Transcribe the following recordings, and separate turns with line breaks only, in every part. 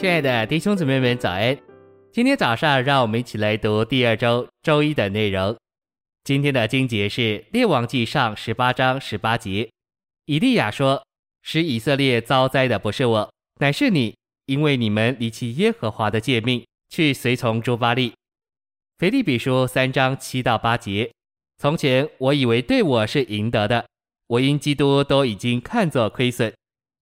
亲爱的弟兄姊妹们，早安！今天早上，让我们一起来读第二周周一的内容。今天的经节是《列王记上》十八章十八节。以利亚说：“使以色列遭灾的不是我，乃是你，因为你们离弃耶和华的诫命，去随从诸巴利。”腓立比书三章七到八节。从前我以为对我是赢得的，我因基督都已经看作亏损，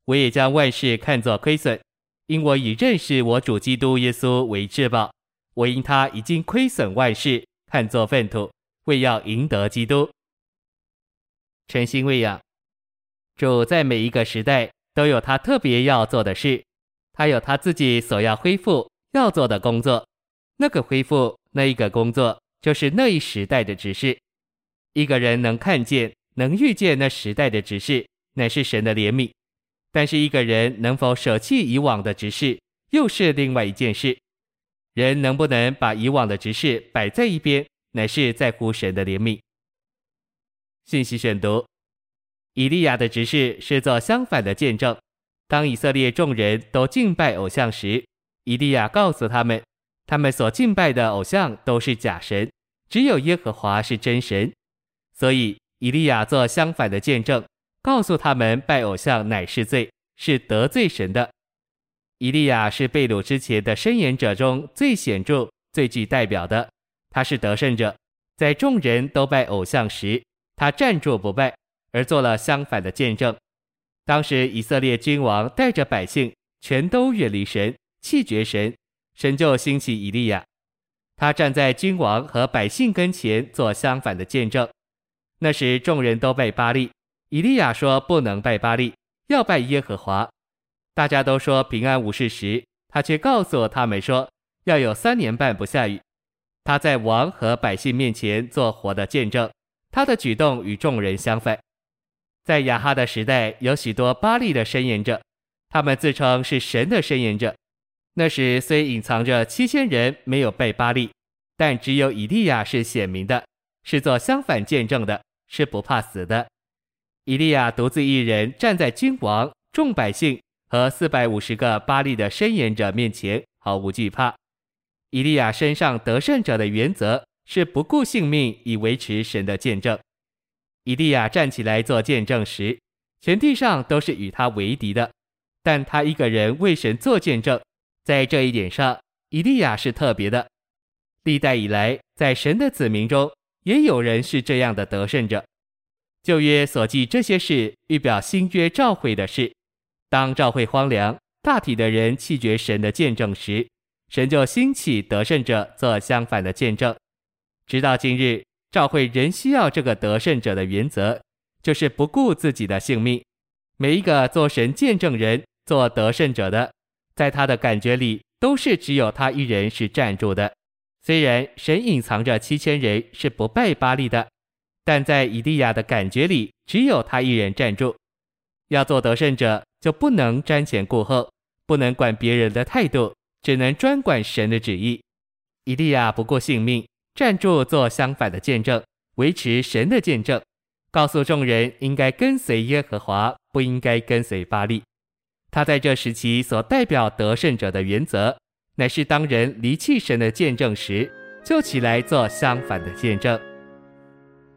我也将万事看作亏损。因我已认识我主基督耶稣为至宝，我因他已经亏损万事，看作粪土，为要赢得基督。诚心喂养，主在每一个时代都有他特别要做的事，他有他自己所要恢复要做的工作。那个恢复，那一个工作，就是那一时代的指示。一个人能看见、能遇见那时代的指示，乃是神的怜悯。但是一个人能否舍弃以往的执事，又是另外一件事。人能不能把以往的执事摆在一边，乃是在乎神的怜悯。信息选读：以利亚的执事是做相反的见证。当以色列众人都敬拜偶像时，以利亚告诉他们，他们所敬拜的偶像都是假神，只有耶和华是真神。所以以利亚做相反的见证。告诉他们，拜偶像乃是罪，是得罪神的。以利亚是被掳之前的申言者中最显著、最具代表的。他是得胜者，在众人都拜偶像时，他站住不拜，而做了相反的见证。当时以色列君王带着百姓，全都远离神，弃绝神，神就兴起以利亚。他站在君王和百姓跟前，做相反的见证。那时众人都拜巴力。以利亚说：“不能拜巴力，要拜耶和华。”大家都说平安无事时，他却告诉他们说：“要有三年半不下雨。”他在王和百姓面前做活的见证，他的举动与众人相反。在亚哈的时代，有许多巴力的申言者，他们自称是神的申言者。那时虽隐藏着七千人没有拜巴力，但只有以利亚是显明的，是做相反见证的，是不怕死的。以利亚独自一人站在君王、众百姓和四百五十个巴力的申言者面前，毫无惧怕。以利亚身上得胜者的原则是不顾性命以维持神的见证。以利亚站起来做见证时，全地上都是与他为敌的，但他一个人为神做见证，在这一点上，以利亚是特别的。历代以来，在神的子民中，也有人是这样的得胜者。旧约所记这些事，预表新约召会的事。当召会荒凉，大体的人弃绝神的见证时，神就兴起得胜者做相反的见证。直到今日，召会仍需要这个得胜者的原则，就是不顾自己的性命。每一个做神见证人、做得胜者的，在他的感觉里，都是只有他一人是站住的。虽然神隐藏着七千人是不拜巴力的。但在以利亚的感觉里，只有他一人站住。要做得胜者，就不能瞻前顾后，不能管别人的态度，只能专管神的旨意。以利亚不顾性命，站住做相反的见证，维持神的见证，告诉众人应该跟随耶和华，不应该跟随巴力。他在这时期所代表得胜者的原则，乃是当人离弃神的见证时，就起来做相反的见证。